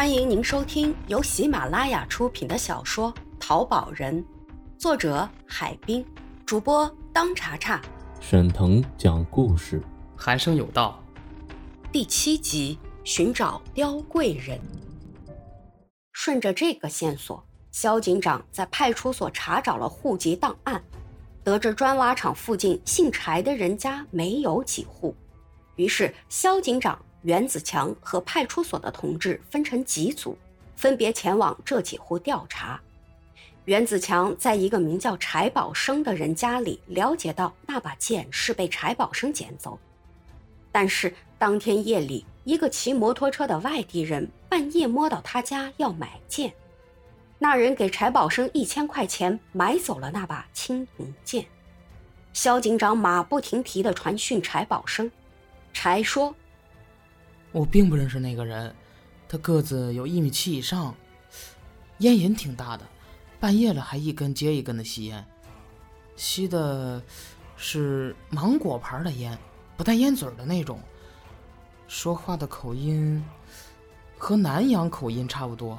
欢迎您收听由喜马拉雅出品的小说《淘宝人》，作者海滨，主播当查查，沈腾讲故事，寒生有道，第七集寻找刁贵人。顺着这个线索，肖警长在派出所查找了户籍档案，得知砖瓦厂附近姓柴的人家没有几户，于是肖警长。袁子强和派出所的同志分成几组，分别前往这几户调查。袁子强在一个名叫柴宝生的人家里了解到，那把剑是被柴宝生捡走。但是当天夜里，一个骑摩托车的外地人半夜摸到他家要买剑，那人给柴宝生一千块钱买走了那把青铜剑。肖警长马不停蹄地传讯柴宝生，柴说。我并不认识那个人，他个子有一米七以上，烟瘾挺大的，半夜了还一根接一根的吸烟，吸的是芒果牌的烟，不带烟嘴的那种。说话的口音和南阳口音差不多。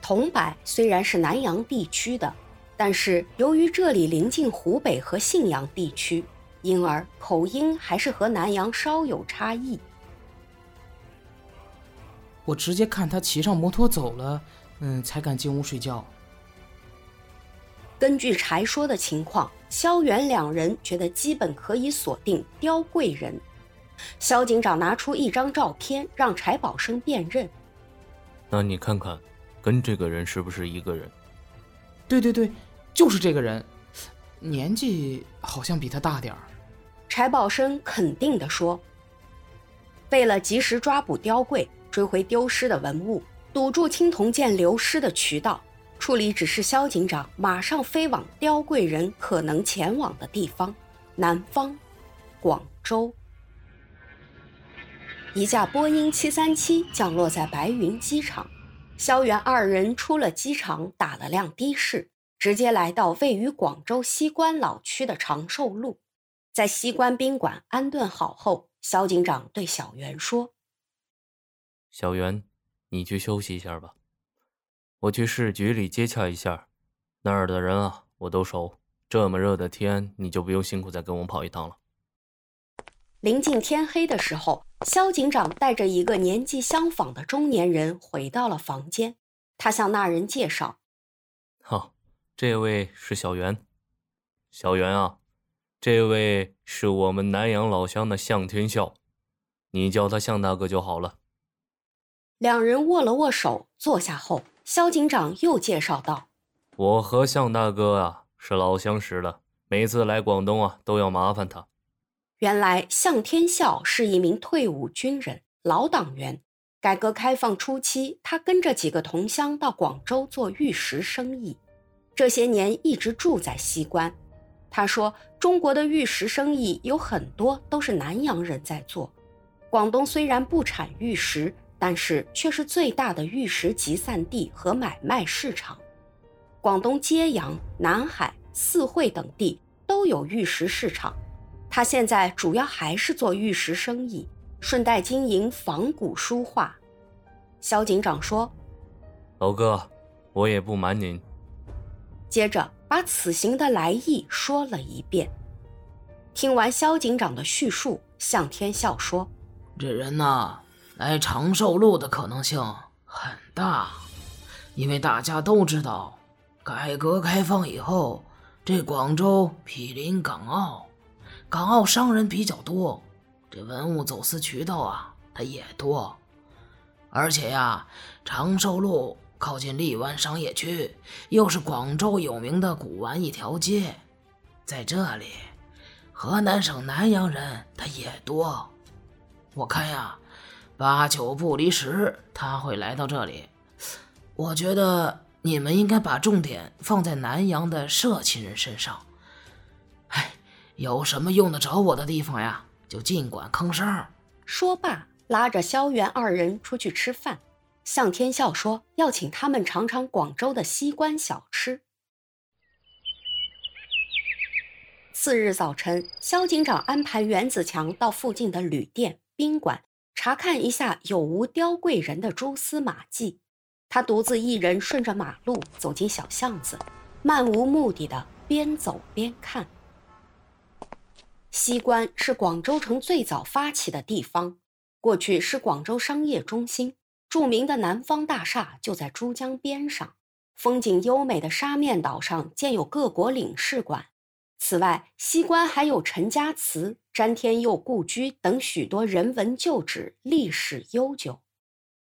桐柏虽然是南阳地区的，但是由于这里临近湖北和信阳地区，因而口音还是和南阳稍有差异。我直接看他骑上摩托走了，嗯，才敢进屋睡觉。根据柴说的情况，萧元两人觉得基本可以锁定刁贵人。萧警长拿出一张照片，让柴宝生辨认。那你看看，跟这个人是不是一个人？对对对，就是这个人，年纪好像比他大点儿。柴宝生肯定地说：“为了及时抓捕刁贵。”追回丢失的文物，堵住青铜剑流失的渠道，处理指示萧警长马上飞往刁贵人可能前往的地方——南方，广州。一架波音七三七降落在白云机场，萧元二人出了机场，打了辆的士，直接来到位于广州西关老区的长寿路，在西关宾馆安顿好后，萧警长对小袁说。小袁，你去休息一下吧，我去市局里接洽一下，那儿的人啊，我都熟。这么热的天，你就不用辛苦再跟我跑一趟了。临近天黑的时候，肖警长带着一个年纪相仿的中年人回到了房间，他向那人介绍：“好，这位是小袁，小袁啊，这位是我们南阳老乡的向天笑，你叫他向大哥就好了。”两人握了握手，坐下后，肖警长又介绍道：“我和向大哥啊是老相识了，每次来广东啊都要麻烦他。”原来向天笑是一名退伍军人，老党员。改革开放初期，他跟着几个同乡到广州做玉石生意，这些年一直住在西关。他说：“中国的玉石生意有很多都是南洋人在做，广东虽然不产玉石。”但是却是最大的玉石集散地和买卖市场，广东揭阳、南海、四会等地都有玉石市场。他现在主要还是做玉石生意，顺带经营仿古书画。肖警长说：“老哥，我也不瞒您。”接着把此行的来意说了一遍。听完肖警长的叙述，向天笑说：“这人呐。”来长寿路的可能性很大，因为大家都知道，改革开放以后，这广州毗邻港澳，港澳商人比较多，这文物走私渠道啊，它也多。而且呀，长寿路靠近荔湾商业区，又是广州有名的古玩一条街，在这里，河南省南阳人他也多。我看呀。八九不离十，他会来到这里。我觉得你们应该把重点放在南阳的社亲人身上。哎，有什么用得着我的地方呀，就尽管吭声。说罢，拉着萧元二人出去吃饭。向天笑说要请他们尝尝广州的西关小吃。次日早晨，萧警长安排袁子强到附近的旅店、宾馆。查看一下有无刁贵人的蛛丝马迹。他独自一人顺着马路走进小巷子，漫无目的的边走边看。西关是广州城最早发起的地方，过去是广州商业中心，著名的南方大厦就在珠江边上，风景优美的沙面岛上建有各国领事馆。此外，西关还有陈家祠、詹天佑故居等许多人文旧址，历史悠久。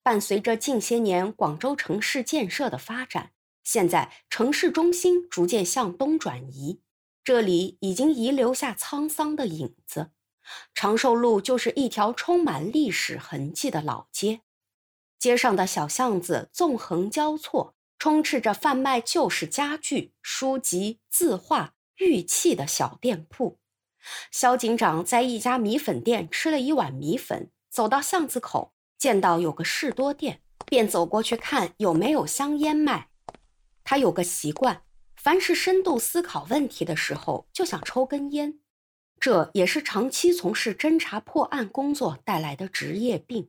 伴随着近些年广州城市建设的发展，现在城市中心逐渐向东转移，这里已经遗留下沧桑的影子。长寿路就是一条充满历史痕迹的老街，街上的小巷子纵横交错，充斥着贩卖旧式家具、书籍、字画、玉器的小店铺。肖警长在一家米粉店吃了一碗米粉，走到巷子口。见到有个士多店，便走过去看有没有香烟卖。他有个习惯，凡是深度思考问题的时候，就想抽根烟。这也是长期从事侦查破案工作带来的职业病。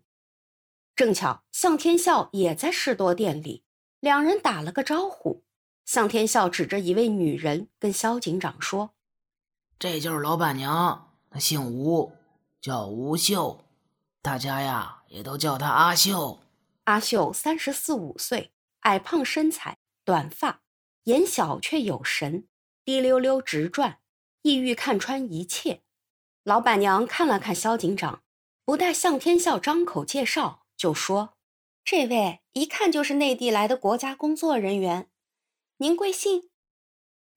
正巧向天笑也在士多店里，两人打了个招呼。向天笑指着一位女人跟肖警长说：“这就是老板娘，她姓吴，叫吴秀。”大家呀，也都叫她阿秀。阿秀三十四五岁，矮胖身材，短发，眼小却有神，滴溜溜直转，意欲看穿一切。老板娘看了看肖警长，不待向天笑张口介绍，就说：“这位一看就是内地来的国家工作人员，您贵姓？”“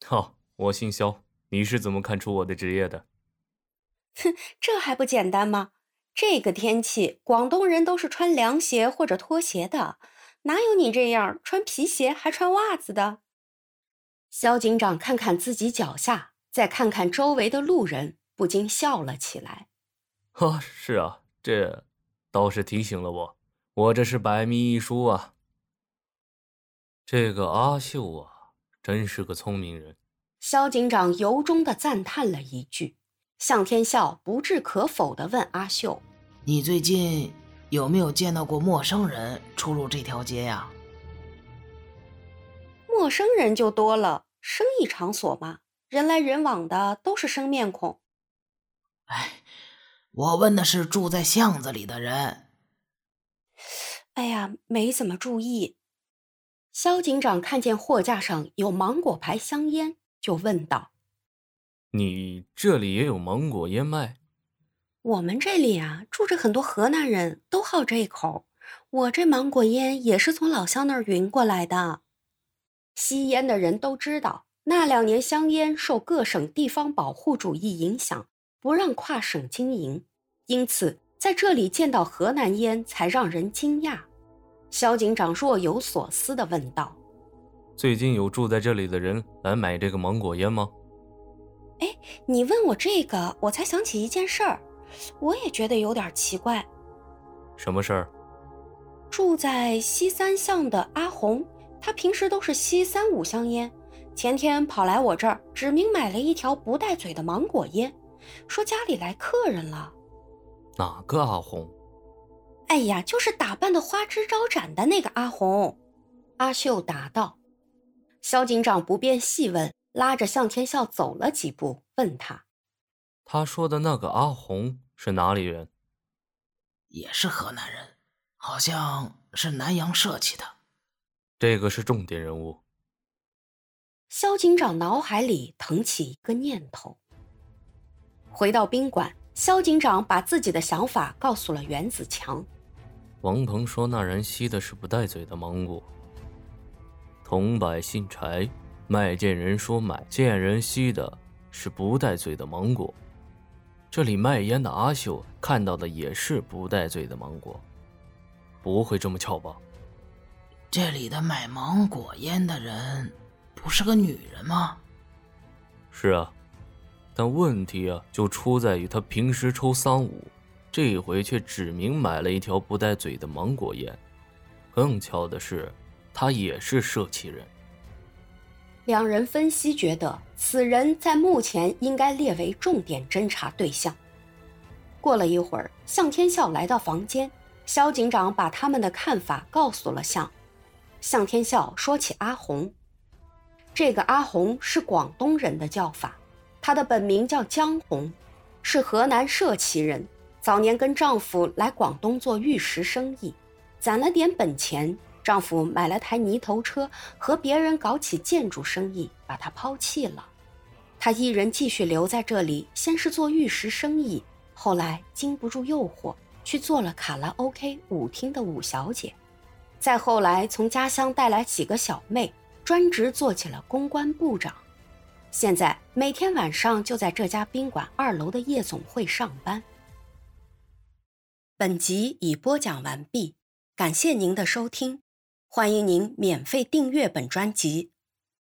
哦，我姓肖。你是怎么看出我的职业的？”“哼，这还不简单吗？”这个天气，广东人都是穿凉鞋或者拖鞋的，哪有你这样穿皮鞋还穿袜子的？肖警长看看自己脚下，再看看周围的路人，不禁笑了起来。哈，是啊，这倒是提醒了我，我这是百密一疏啊。这个阿秀啊，真是个聪明人。肖警长由衷的赞叹了一句。向天笑不置可否的问阿秀。你最近有没有见到过陌生人出入这条街呀？陌生人就多了，生意场所嘛，人来人往的都是生面孔。哎，我问的是住在巷子里的人。哎呀，没怎么注意。肖警长看见货架上有芒果牌香烟，就问道：“你这里也有芒果烟卖？”我们这里啊，住着很多河南人，都好这一口。我这芒果烟也是从老乡那儿运过来的。吸烟的人都知道，那两年香烟受各省地方保护主义影响，不让跨省经营，因此在这里见到河南烟才让人惊讶。肖警长若有所思地问道：“最近有住在这里的人来买这个芒果烟吗？”哎，你问我这个，我才想起一件事儿。我也觉得有点奇怪，什么事儿？住在西三巷的阿红，她平时都是吸三五香烟，前天跑来我这儿，指明买了一条不带嘴的芒果烟，说家里来客人了。哪个阿红？哎呀，就是打扮的花枝招展的那个阿红。阿秀答道。肖警长不便细问，拉着向天笑走了几步，问他。他说的那个阿红是哪里人？也是河南人，好像是南阳社起的。这个是重点人物。肖警长脑海里腾起一个念头。回到宾馆，肖警长把自己的想法告诉了袁子强。王鹏说那人吸的是不带嘴的芒果。桐柏姓柴，卖贱人说买贱人吸的是不带嘴的芒果。这里卖烟的阿秀看到的也是不带嘴的芒果，不会这么巧吧？这里的买芒果烟的人不是个女人吗？是啊，但问题啊就出在于他平时抽三五，这回却指明买了一条不带嘴的芒果烟。更巧的是，他也是社企人。两人分析觉得，此人在目前应该列为重点侦查对象。过了一会儿，向天笑来到房间，萧警长把他们的看法告诉了向。向天笑说起阿红，这个阿红是广东人的叫法，她的本名叫江红，是河南社旗人。早年跟丈夫来广东做玉石生意，攒了点本钱，丈夫买了台泥头车，和别人搞起建筑生意，把她抛弃了。她一人继续留在这里，先是做玉石生意，后来经不住诱惑，去做了卡拉 OK 舞厅的舞小姐。再后来，从家乡带来几个小妹，专职做起了公关部长。现在每天晚上就在这家宾馆二楼的夜总会上班。本集已播讲完毕，感谢您的收听，欢迎您免费订阅本专辑。